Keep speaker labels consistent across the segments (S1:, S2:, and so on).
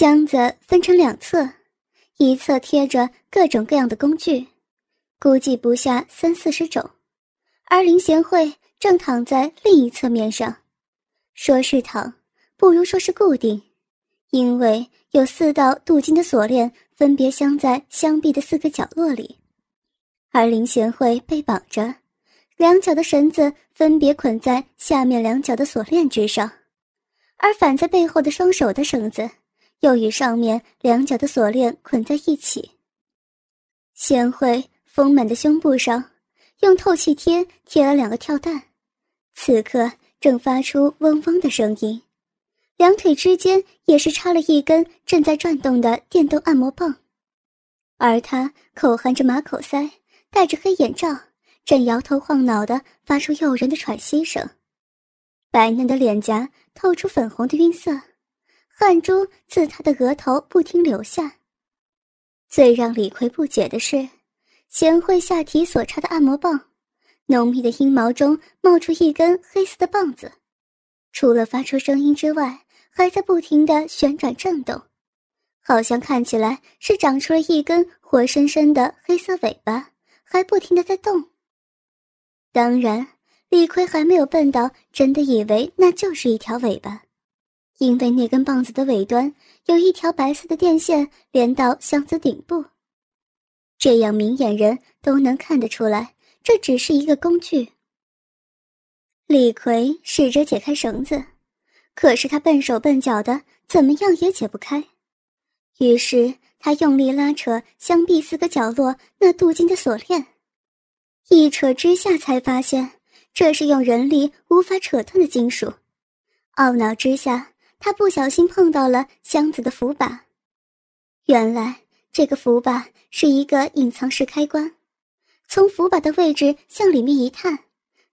S1: 箱子分成两侧，一侧贴着各种各样的工具，估计不下三四十种，而林贤惠正躺在另一侧面上，说是躺，不如说是固定，因为有四道镀金的锁链分别镶在箱壁的四个角落里，而林贤惠被绑着，两脚的绳子分别捆在下面两脚的锁链之上，而反在背后的双手的绳子。又与上面两脚的锁链捆在一起。贤惠丰满的胸部上，用透气贴贴了两个跳蛋，此刻正发出嗡嗡的声音。两腿之间也是插了一根正在转动的电动按摩棒，而他口含着马口塞，戴着黑眼罩，正摇头晃脑的发出诱人的喘息声，白嫩的脸颊透出粉红的晕色。汗珠自他的额头不停流下。最让李逵不解的是，贤惠下体所插的按摩棒，浓密的阴毛中冒出一根黑色的棒子，除了发出声音之外，还在不停的旋转震动，好像看起来是长出了一根活生生的黑色尾巴，还不停的在动。当然，李逵还没有笨到真的以为那就是一条尾巴。因为那根棒子的尾端有一条白色的电线连到箱子顶部，这样明眼人都能看得出来，这只是一个工具。李逵试着解开绳子，可是他笨手笨脚的，怎么样也解不开。于是他用力拉扯箱壁四个角落那镀金的锁链，一扯之下才发现这是用人力无法扯断的金属，懊恼之下。他不小心碰到了箱子的扶把，原来这个扶把是一个隐藏式开关，从扶把的位置向里面一探，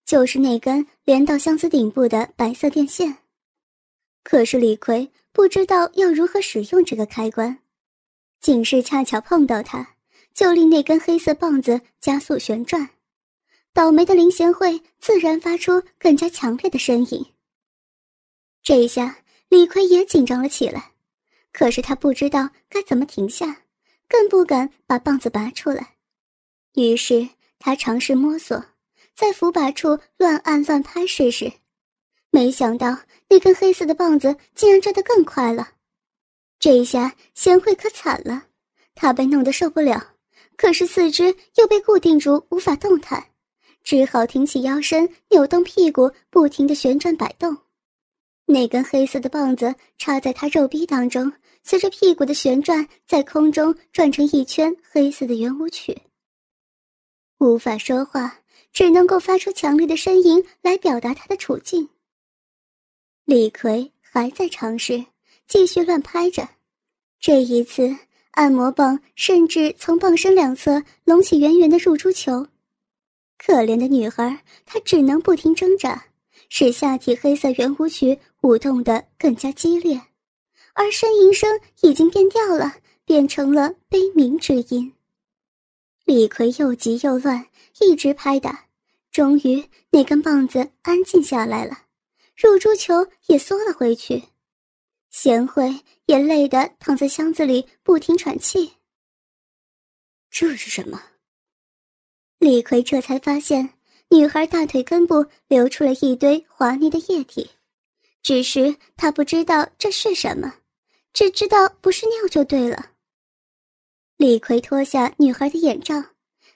S1: 就是那根连到箱子顶部的白色电线。可是李逵不知道要如何使用这个开关，仅是恰巧碰到它，就令那根黑色棒子加速旋转。倒霉的林贤惠自然发出更加强烈的声音。这一下。李逵也紧张了起来，可是他不知道该怎么停下，更不敢把棒子拔出来。于是他尝试摸索，在扶把处乱按乱拍试试，没想到那根黑色的棒子竟然转得更快了。这一下贤惠可惨了，她被弄得受不了，可是四肢又被固定住，无法动弹，只好挺起腰身，扭动屁股，不停地旋转摆动。那根黑色的棒子插在他肉壁当中，随着屁股的旋转，在空中转成一圈黑色的圆舞曲。无法说话，只能够发出强烈的声音来表达他的处境。李逵还在尝试继续乱拍着，这一次按摩棒甚至从棒身两侧隆起圆圆的入珠球。可怜的女孩，她只能不停挣扎。使下体黑色圆舞曲舞动得更加激烈，而呻吟声已经变调了，变成了悲鸣之音。李逵又急又乱，一直拍打，终于那根棒子安静下来了，入珠球也缩了回去，贤惠也累得躺在箱子里不停喘气。
S2: 这是什么？
S1: 李逵这才发现。女孩大腿根部流出了一堆滑腻的液体，只是他不知道这是什么，只知道不是尿就对了。李逵脱下女孩的眼罩，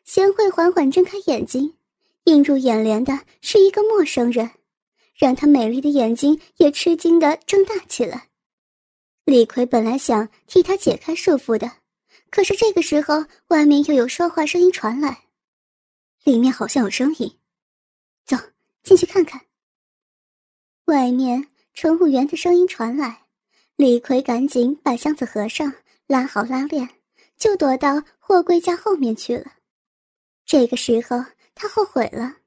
S1: 贤惠缓缓睁开眼睛，映入眼帘的是一个陌生人，让她美丽的眼睛也吃惊的睁大起来。李逵本来想替她解开束缚的，可是这个时候外面又有说话声音传来，里面好像有声音。走进去看看。外面乘务员的声音传来，李逵赶紧把箱子合上，拉好拉链，就躲到货柜架后面去了。这个时候他后悔了，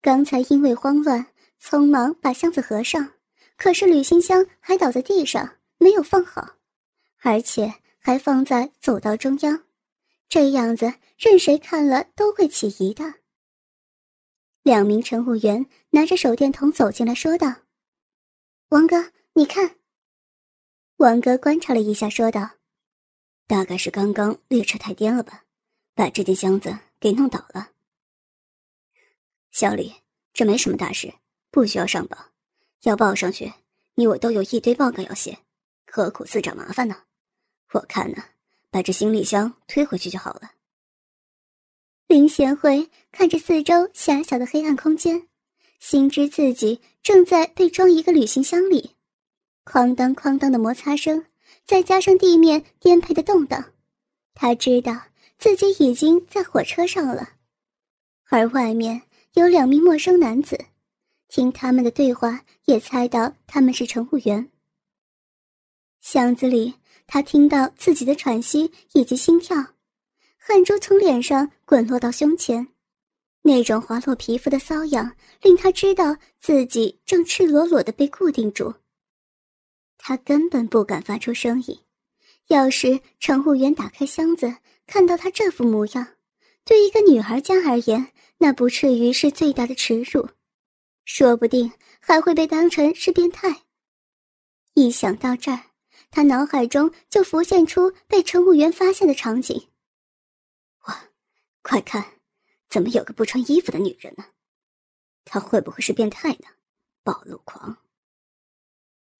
S1: 刚才因为慌乱，匆忙把箱子合上，可是旅行箱还倒在地上，没有放好，而且还放在走道中央，这样子任谁看了都会起疑的。两名乘务员拿着手电筒走进来，说道：“王哥，你看。”王哥观察了一下，说道：“
S2: 大概是刚刚列车太颠了吧，把这件箱子给弄倒了。”小李，这没什么大事，不需要上报。要报上去，你我都有一堆报告要写，何苦自找麻烦呢？我看呢，把这行李箱推回去就好了。
S1: 林贤惠看着四周狭小的黑暗空间，心知自己正在被装一个旅行箱里。哐当哐当的摩擦声，再加上地面颠沛的动荡，他知道自己已经在火车上了。而外面有两名陌生男子，听他们的对话，也猜到他们是乘务员。箱子里，他听到自己的喘息以及心跳，汗珠从脸上滚落到胸前，那种滑落皮肤的瘙痒令他知道自己正赤裸裸的被固定住。他根本不敢发出声音。要是乘务员打开箱子，看到他这副模样，对一个女孩家而言，那不至于是最大的耻辱，说不定还会被当成是变态。一想到这儿，他脑海中就浮现出被乘务员发现的场景。
S2: 哇，快看，怎么有个不穿衣服的女人呢？她会不会是变态呢？暴露狂。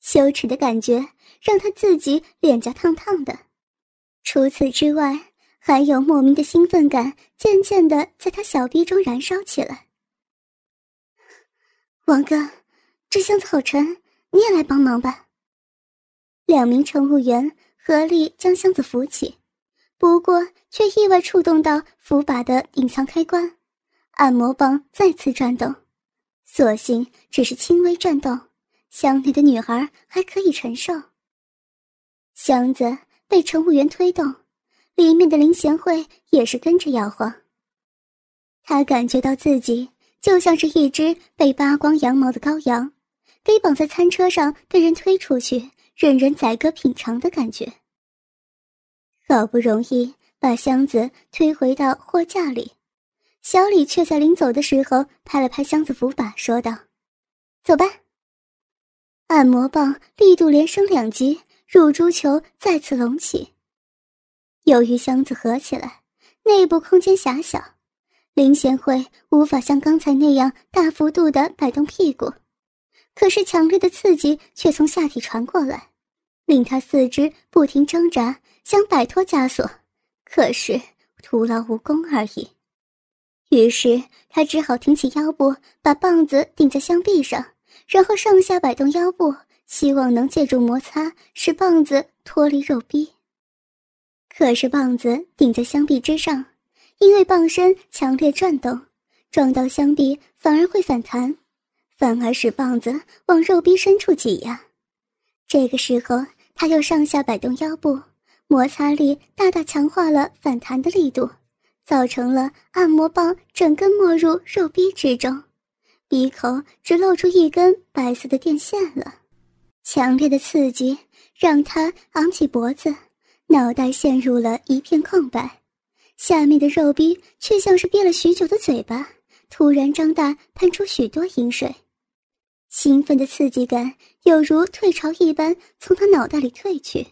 S1: 羞耻的感觉让他自己脸颊烫烫的，除此之外，还有莫名的兴奋感渐渐的在他小臂中燃烧起来。王哥，这箱子好沉，你也来帮忙吧。两名乘务员合力将箱子扶起，不过却意外触动到扶把的隐藏开关，按摩棒再次转动，所幸只是轻微转动。箱内的女孩还可以承受。箱子被乘务员推动，里面的林贤惠也是跟着摇晃。她感觉到自己就像是一只被扒光羊毛的羔羊，被绑在餐车上被人推出去，任人宰割品尝的感觉。好不容易把箱子推回到货架里，小李却在临走的时候拍了拍箱子扶把，说道：“走吧。”按摩棒力度连升两级，入珠球再次隆起。由于箱子合起来，内部空间狭小，林贤惠无法像刚才那样大幅度的摆动屁股。可是强烈的刺激却从下体传过来，令他四肢不停挣扎，想摆脱枷锁，可是徒劳无功而已。于是他只好挺起腰部，把棒子顶在箱壁上。然后上下摆动腰部，希望能借助摩擦使棒子脱离肉壁。可是棒子顶在箱壁之上，因为棒身强烈转动，撞到箱壁反而会反弹，反而使棒子往肉壁深处挤压。这个时候，他又上下摆动腰部，摩擦力大大强化了反弹的力度，造成了按摩棒整根没入肉壁之中。鼻口只露出一根白色的电线了，强烈的刺激让他昂起脖子，脑袋陷入了一片空白，下面的肉壁却像是憋了许久的嘴巴，突然张大，喷出许多饮水。兴奋的刺激感有如退潮一般从他脑袋里退去，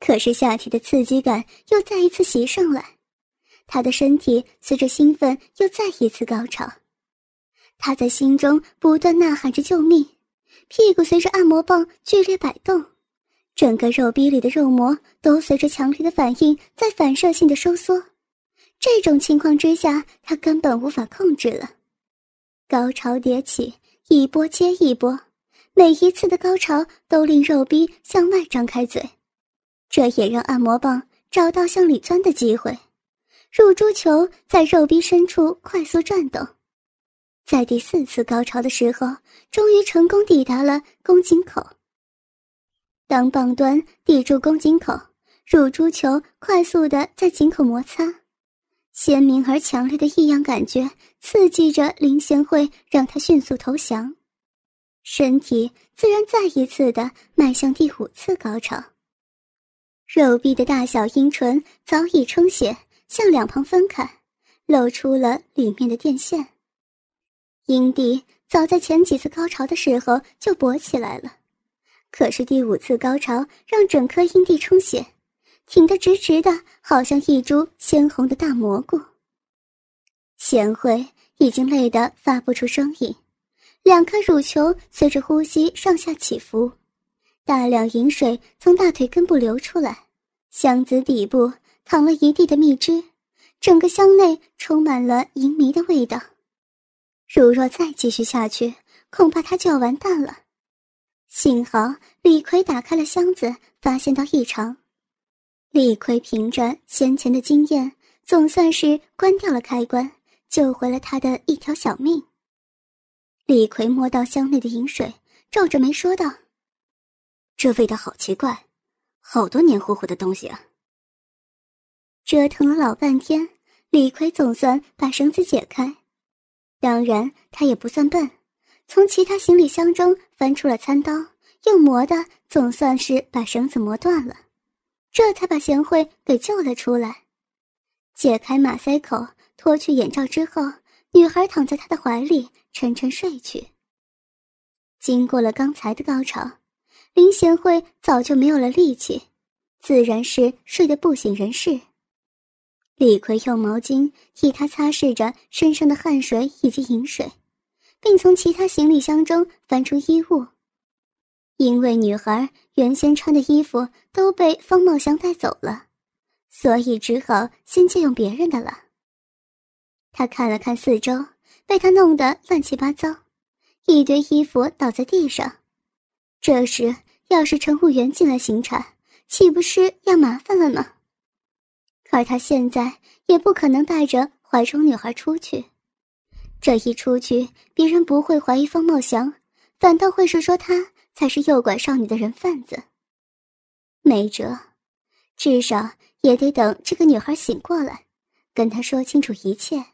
S1: 可是下体的刺激感又再一次袭上来，他的身体随着兴奋又再一次高潮。他在心中不断呐喊着救命，屁股随着按摩棒剧烈摆动，整个肉壁里的肉膜都随着强烈的反应在反射性的收缩。这种情况之下，他根本无法控制了，高潮迭起，一波接一波，每一次的高潮都令肉壁向外张开嘴，这也让按摩棒找到向里钻的机会，乳珠球在肉壁深处快速转动。在第四次高潮的时候，终于成功抵达了宫颈口。当棒端抵住宫颈口，乳珠球快速的在颈口摩擦，鲜明而强烈的异样感觉刺激着林贤惠，让她迅速投降，身体自然再一次的迈向第五次高潮。肉壁的大小阴唇早已充血，向两旁分开，露出了里面的电线。阴蒂早在前几次高潮的时候就勃起来了，可是第五次高潮让整颗阴蒂充血，挺得直直的，好像一株鲜红的大蘑菇。贤惠已经累得发不出声音，两颗乳球随着呼吸上下起伏，大量饮水从大腿根部流出来，箱子底部淌了一地的蜜汁，整个箱内充满了淫迷的味道。如若再继续下去，恐怕他就要完蛋了。幸好李逵打开了箱子，发现到异常。李逵凭着先前的经验，总算是关掉了开关。救回了他的一条小命。李逵摸到箱内的饮水，皱着眉说道：“
S2: 这味道好奇怪，好多黏糊糊的东西啊。”
S1: 折腾了老半天，李逵总算把绳子解开。当然，他也不算笨，从其他行李箱中翻出了餐刀，用磨的总算是把绳子磨断了，这才把贤惠给救了出来。解开马赛口。脱去眼罩之后，女孩躺在他的怀里，沉沉睡去。经过了刚才的高潮，林贤惠早就没有了力气，自然是睡得不省人事。李逵用毛巾替她擦拭着身上的汗水以及饮水，并从其他行李箱中翻出衣物。因为女孩原先穿的衣服都被方茂祥带走了，所以只好先借用别人的了。他看了看四周，被他弄得乱七八糟，一堆衣服倒在地上。这时，要是乘务员进来巡查，岂不是要麻烦了呢？可他现在也不可能带着怀中女孩出去，这一出去，别人不会怀疑方茂祥，反倒会是说他才是诱拐少女的人贩子。没辙，至少也得等这个女孩醒过来，跟他说清楚一切。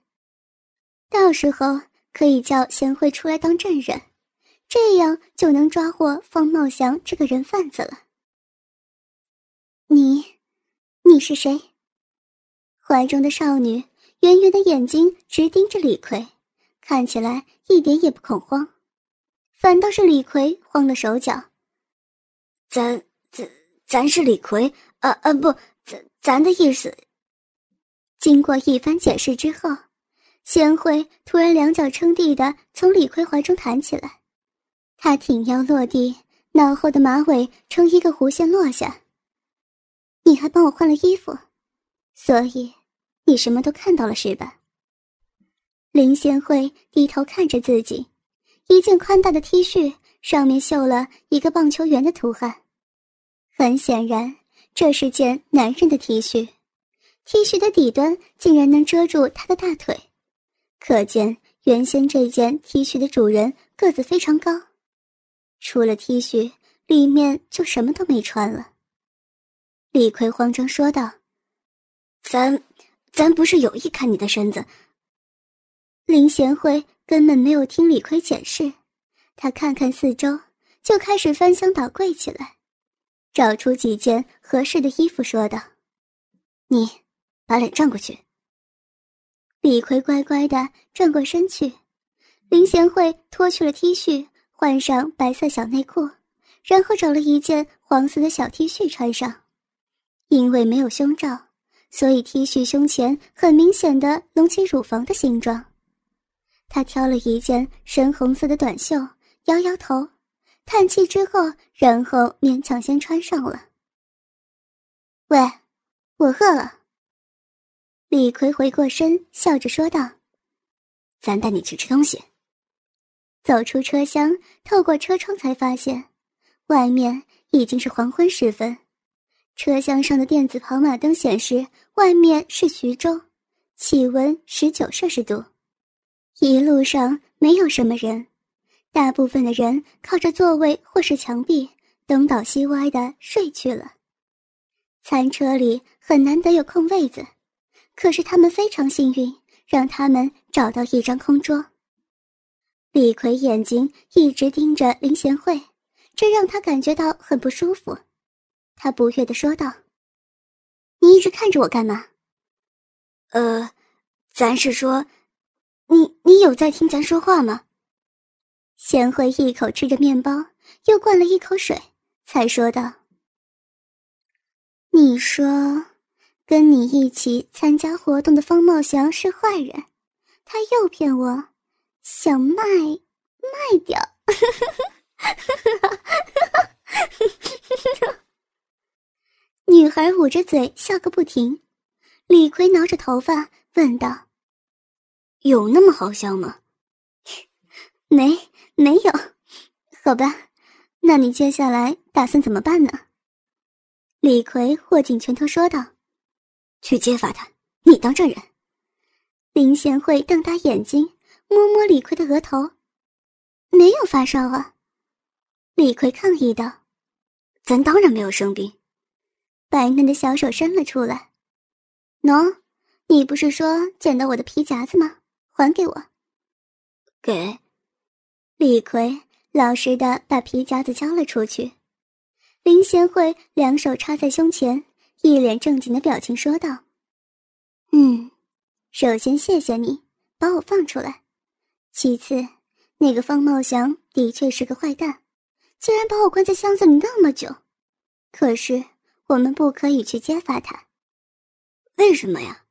S1: 到时候可以叫贤惠出来当证人，这样就能抓获方茂祥这个人贩子了。你，你是谁？怀中的少女圆圆的眼睛直盯着李逵，看起来一点也不恐慌，反倒是李逵慌了手脚。
S2: 咱咱咱是李逵，啊啊不，咱咱的意思。
S1: 经过一番解释之后。贤惠突然两脚撑地的从李逵怀中弹起来，他挺腰落地，脑后的马尾呈一个弧线落下。你还帮我换了衣服，所以你什么都看到了是吧？林贤惠低头看着自己，一件宽大的 T 恤上面绣了一个棒球员的图案，很显然这是件男人的 T 恤，T 恤的底端竟然能遮住他的大腿。可见原先这件 T 恤的主人个子非常高，除了 T 恤，里面就什么都没穿了。李逵慌张说道：“
S2: 咱，咱不是有意看你的身子。”
S1: 林贤惠根本没有听李逵解释，他看看四周，就开始翻箱倒柜起来，找出几件合适的衣服，说道：“
S2: 你，把脸转过去。”
S1: 李逵乖乖的转过身去，林贤惠脱去了 T 恤，换上白色小内裤，然后找了一件黄色的小 T 恤穿上。因为没有胸罩，所以 T 恤胸前很明显的隆起乳房的形状。他挑了一件深红色的短袖，摇摇头，叹气之后，然后勉强先穿上了。喂，我饿了。李逵回过身，笑着说道：“
S2: 咱带你去吃东西。”
S1: 走出车厢，透过车窗才发现，外面已经是黄昏时分。车厢上的电子跑马灯显示，外面是徐州，气温十九摄氏度。一路上没有什么人，大部分的人靠着座位或是墙壁东倒西歪的睡去了。餐车里很难得有空位子。可是他们非常幸运，让他们找到一张空桌。李逵眼睛一直盯着林贤惠，这让他感觉到很不舒服。他不悦的说道：“你一直看着我干嘛？”“
S2: 呃，咱是说，你你有在听咱说话吗？”
S1: 贤惠一口吃着面包，又灌了一口水，才说道：“你说，跟你一起参加活动的方茂祥是坏人，他诱骗我，想卖卖掉。”女孩捂着嘴笑个不停。李逵挠着头发问道：“
S2: 有那么好笑吗？”“
S1: 没，没有。”“好吧，那你接下来打算怎么办呢？”李逵握紧拳头说道：“
S2: 去揭发他，你当证人。”
S1: 林贤惠瞪大眼睛，摸摸李逵的额头：“没有发烧啊。”李逵抗议道：“
S2: 咱当然没有生病。”
S1: 白嫩的小手伸了出来。喏，你不是说捡到我的皮夹子吗？还给我。
S2: 给。
S1: 李逵老实的把皮夹子交了出去。林贤惠两手插在胸前，一脸正经的表情说道：“嗯，首先谢谢你把我放出来。其次，那个方茂祥的确是个坏蛋，竟然把我关在箱子里那么久。可是我们不可以去揭发他。”
S2: 为什么呀？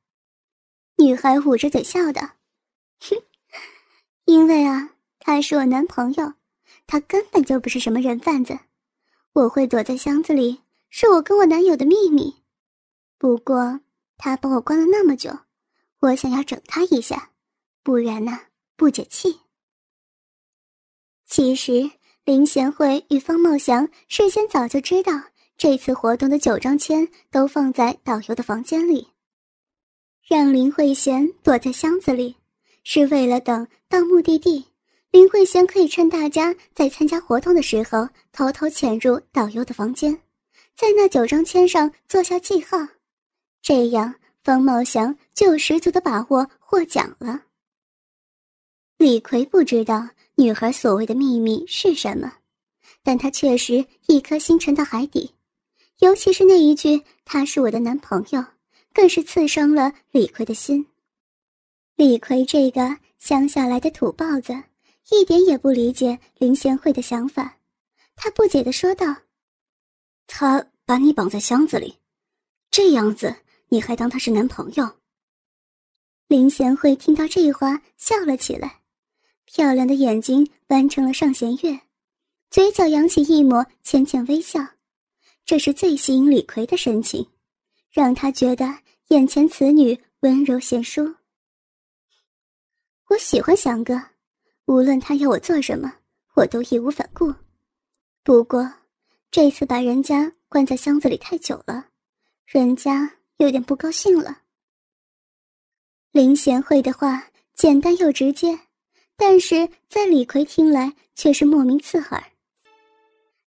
S1: 女孩捂着嘴笑道：“哼，因为啊，他是我男朋友，他根本就不是什么人贩子。我会躲在箱子里，是我跟我男友的秘密。不过他把我关了那么久，我想要整他一下，不然呢不解气。其实林贤惠与方茂祥事先早就知道，这次活动的九张签都放在导游的房间里。”让林慧贤躲在箱子里，是为了等到目的地，林慧贤可以趁大家在参加活动的时候，偷偷潜入导游的房间，在那九张签上做下记号，这样方茂祥就有十足的把握获奖了。李逵不知道女孩所谓的秘密是什么，但他确实一颗心沉到海底，尤其是那一句“他是我的男朋友”。更是刺伤了李逵的心。李逵这个乡下来的土包子，一点也不理解林贤惠的想法。他不解的说道：“
S2: 他把你绑在箱子里，这样子你还当他是男朋友？”
S1: 林贤惠听到这话，笑了起来，漂亮的眼睛弯成了上弦月，嘴角扬起一抹浅浅微笑，这是最吸引李逵的神情，让他觉得。眼前此女温柔贤淑，我喜欢祥哥，无论他要我做什么，我都义无反顾。不过，这次把人家关在箱子里太久了，人家有点不高兴了。林贤惠的话简单又直接，但是在李逵听来却是莫名刺耳。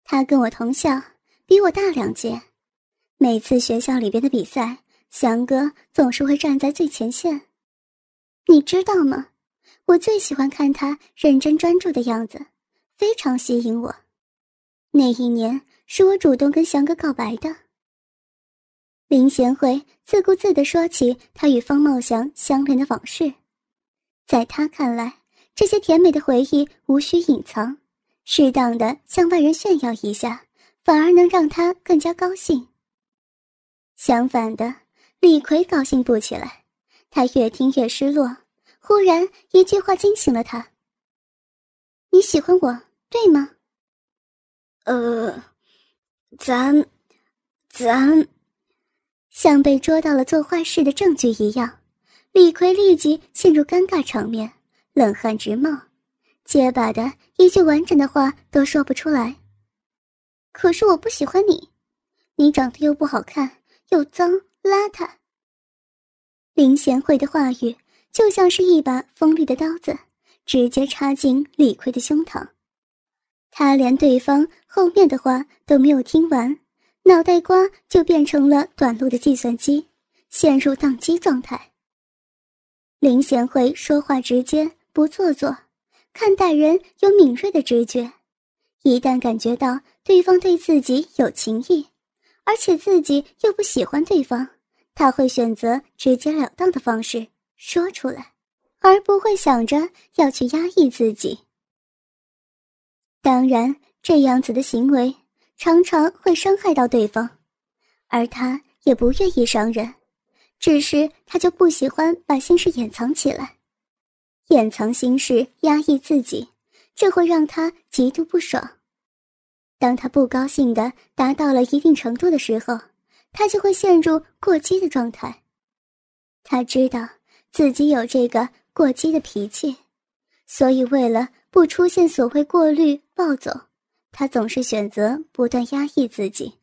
S1: 他跟我同校，比我大两届，每次学校里边的比赛。祥哥总是会站在最前线，你知道吗？我最喜欢看他认真专注的样子，非常吸引我。那一年是我主动跟祥哥告白的。林贤惠自顾自地说起他与方茂祥相恋的往事，在他看来，这些甜美的回忆无需隐藏，适当的向外人炫耀一下，反而能让他更加高兴。相反的。李逵高兴不起来，他越听越失落。忽然一句话惊醒了他：“你喜欢我，对吗？”“
S2: 呃，咱，咱……”
S1: 像被捉到了做坏事的证据一样，李逵立即陷入尴尬场面，冷汗直冒，结巴的一句完整的话都说不出来。可是我不喜欢你，你长得又不好看，又脏。邋遢。林贤惠的话语就像是一把锋利的刀子，直接插进李逵的胸膛。他连对方后面的话都没有听完，脑袋瓜就变成了短路的计算机，陷入宕机状态。林贤惠说话直接不做作，看待人有敏锐的直觉，一旦感觉到对方对自己有情意。而且自己又不喜欢对方，他会选择直截了当的方式说出来，而不会想着要去压抑自己。当然，这样子的行为常常会伤害到对方，而他也不愿意伤人，只是他就不喜欢把心事掩藏起来，掩藏心事，压抑自己，这会让他极度不爽。当他不高兴的达到了一定程度的时候，他就会陷入过激的状态。他知道自己有这个过激的脾气，所以为了不出现所谓过滤暴走，他总是选择不断压抑自己。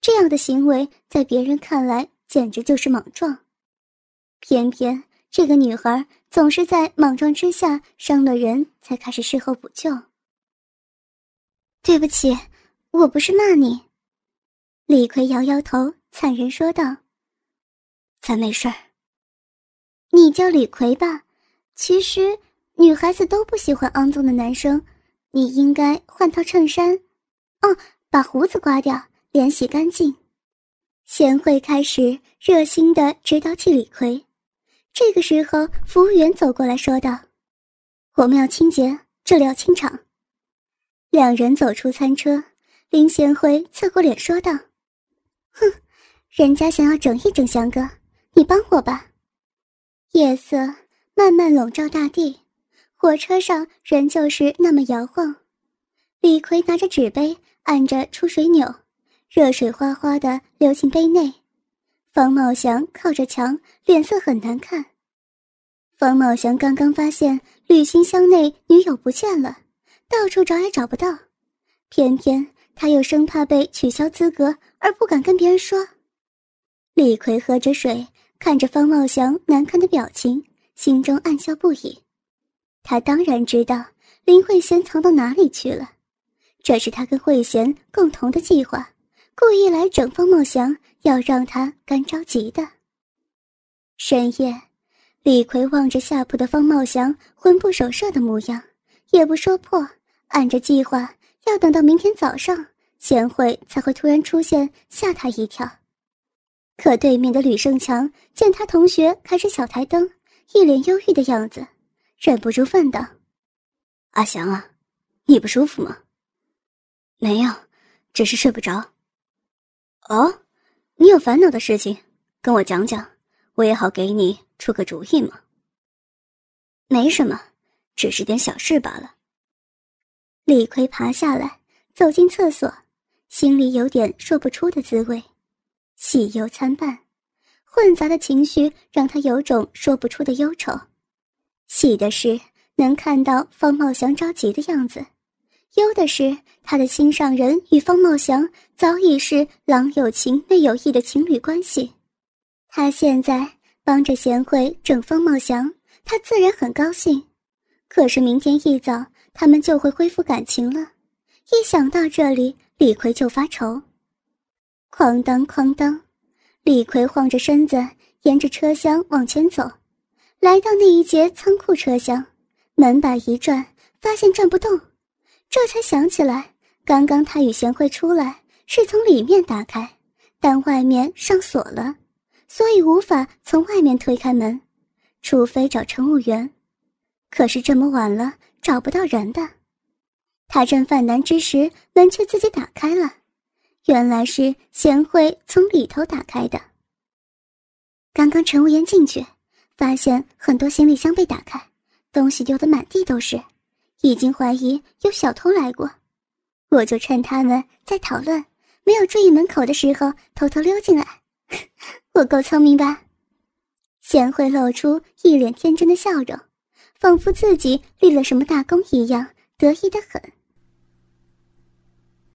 S1: 这样的行为在别人看来简直就是莽撞。偏偏这个女孩总是在莽撞之下伤了人，才开始事后补救。对不起，我不是骂你。李逵摇摇头，惨然说道：“
S2: 咱没事儿。
S1: 你叫李逵吧。其实女孩子都不喜欢肮脏的男生，你应该换套衬衫。哦，把胡子刮掉，脸洗干净。”贤惠开始热心的指导起李逵。这个时候，服务员走过来说道：“我们要清洁，这里要清场。”两人走出餐车，林贤惠侧过脸说道：“哼，人家想要整一整翔哥，你帮我吧。”夜色慢慢笼罩大地，火车上仍旧是那么摇晃。李逵拿着纸杯，按着出水钮，热水哗哗的流进杯内。方茂祥靠着墙，脸色很难看。方茂祥刚刚发现旅行箱内女友不见了。到处找也找不到，偏偏他又生怕被取消资格而不敢跟别人说。李逵喝着水，看着方茂祥难看的表情，心中暗笑不已。他当然知道林慧贤藏到哪里去了，这是他跟慧贤共同的计划，故意来整方茂祥，要让他干着急的。深夜，李逵望着下铺的方茂祥魂不守舍的模样。也不说破，按着计划，要等到明天早上，贤惠才会突然出现，吓他一跳。可对面的吕胜强见他同学开着小台灯，一脸忧郁的样子，忍不住问道：“
S2: 阿祥啊，你不舒服吗？”“
S1: 没有，只是睡不着。”“
S2: 哦，你有烦恼的事情，跟我讲讲，我也好给你出个主意嘛。”“
S1: 没什么。”
S2: 只是点小事罢了。
S1: 李逵爬下来，走进厕所，心里有点说不出的滋味，喜忧参半，混杂的情绪让他有种说不出的忧愁。喜的是能看到方茂祥着急的样子，忧的是他的心上人与方茂祥早已是郎有情妹有意的情侣关系。他现在帮着贤惠整方茂祥，他自然很高兴。可是明天一早，他们就会恢复感情了。一想到这里，李逵就发愁。哐当哐当，李逵晃着身子，沿着车厢往前走，来到那一节仓库车厢，门把一转，发现转不动，这才想起来，刚刚他与贤惠出来是从里面打开，但外面上锁了，所以无法从外面推开门，除非找乘务员。可是这么晚了，找不到人的。他正犯难之时，门却自己打开了。原来是贤惠从里头打开的。刚刚乘务员进去，发现很多行李箱被打开，东西丢得满地都是，已经怀疑有小偷来过。我就趁他们在讨论，没有注意门口的时候，偷偷溜进来。我够聪明吧？贤惠露出一脸天真的笑容。仿佛自己立了什么大功一样，得意的很。